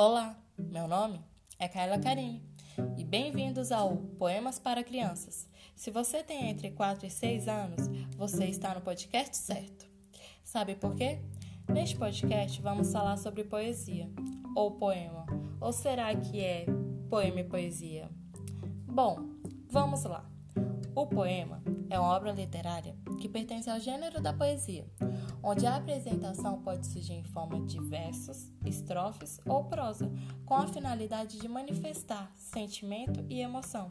Olá, meu nome é Kaila Carini e bem-vindos ao Poemas para Crianças. Se você tem entre 4 e 6 anos, você está no podcast certo. Sabe por quê? Neste podcast vamos falar sobre poesia ou poema, ou será que é poema e poesia? Bom, vamos lá. O poema é uma obra literária que pertence ao gênero da poesia, onde a apresentação pode surgir em forma de versos, estrofes ou prosa, com a finalidade de manifestar sentimento e emoção.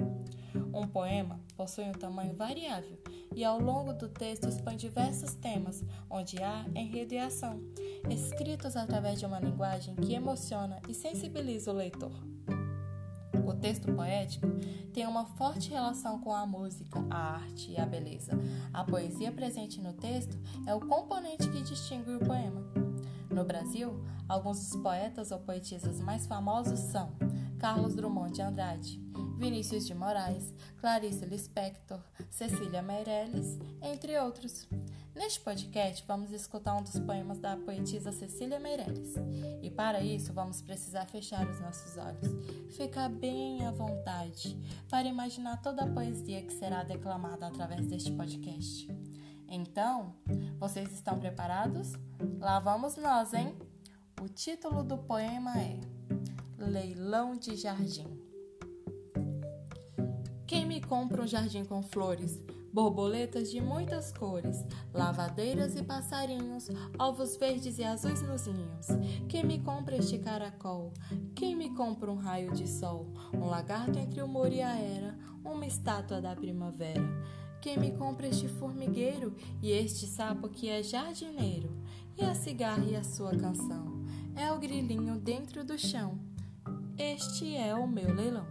Um poema possui um tamanho variável e, ao longo do texto, expõe diversos temas, onde há enredo e ação, escritos através de uma linguagem que emociona e sensibiliza o leitor. O texto poético tem uma forte relação com a música, a arte e a beleza. A poesia presente no texto é o componente que distingue o poema. No Brasil, alguns dos poetas ou poetisas mais famosos são Carlos Drummond de Andrade, Vinícius de Moraes, Clarice Lispector, Cecília Meirelles, entre outros. Neste podcast, vamos escutar um dos poemas da poetisa Cecília Meirelles. E para isso, vamos precisar fechar os nossos olhos, ficar bem à vontade para imaginar toda a poesia que será declamada através deste podcast. Então, vocês estão preparados? Lá vamos nós, hein? O título do poema é Leilão de Jardim. Quem me compra um jardim com flores? Borboletas de muitas cores, lavadeiras e passarinhos, ovos verdes e azuis nos ninhos. Quem me compra este caracol? Quem me compra um raio de sol? Um lagarto entre o muro e a era, uma estátua da primavera. Quem me compra este formigueiro e este sapo que é jardineiro? E a cigarra e a sua canção? É o grilinho dentro do chão. Este é o meu leilão.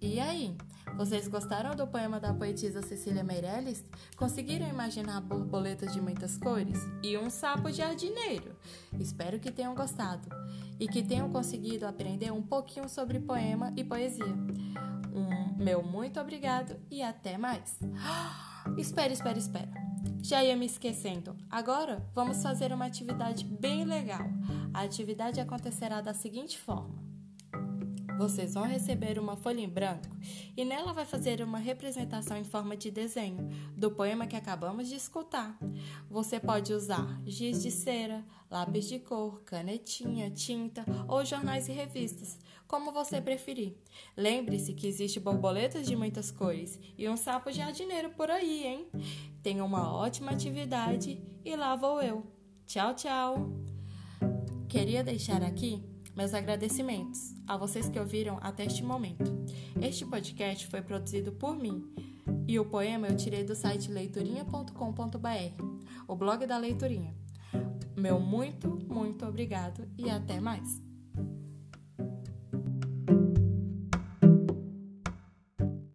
E aí? Vocês gostaram do poema da poetisa Cecília Meirelles? Conseguiram imaginar borboletas de muitas cores? E um sapo jardineiro? Espero que tenham gostado e que tenham conseguido aprender um pouquinho sobre poema e poesia. Um meu muito obrigado e até mais. espera, espera, espera. Já ia me esquecendo. Agora vamos fazer uma atividade bem legal. A atividade acontecerá da seguinte forma. Vocês vão receber uma folha em branco e nela vai fazer uma representação em forma de desenho do poema que acabamos de escutar. Você pode usar giz de cera, lápis de cor, canetinha, tinta ou jornais e revistas, como você preferir. Lembre-se que existe borboletas de muitas cores e um sapo jardineiro por aí, hein? Tenha uma ótima atividade e lá vou eu. Tchau, tchau! Queria deixar aqui meus agradecimentos a vocês que ouviram até este momento. Este podcast foi produzido por mim e o poema eu tirei do site leiturinha.com.br, o blog da Leiturinha. Meu muito, muito obrigado e até mais!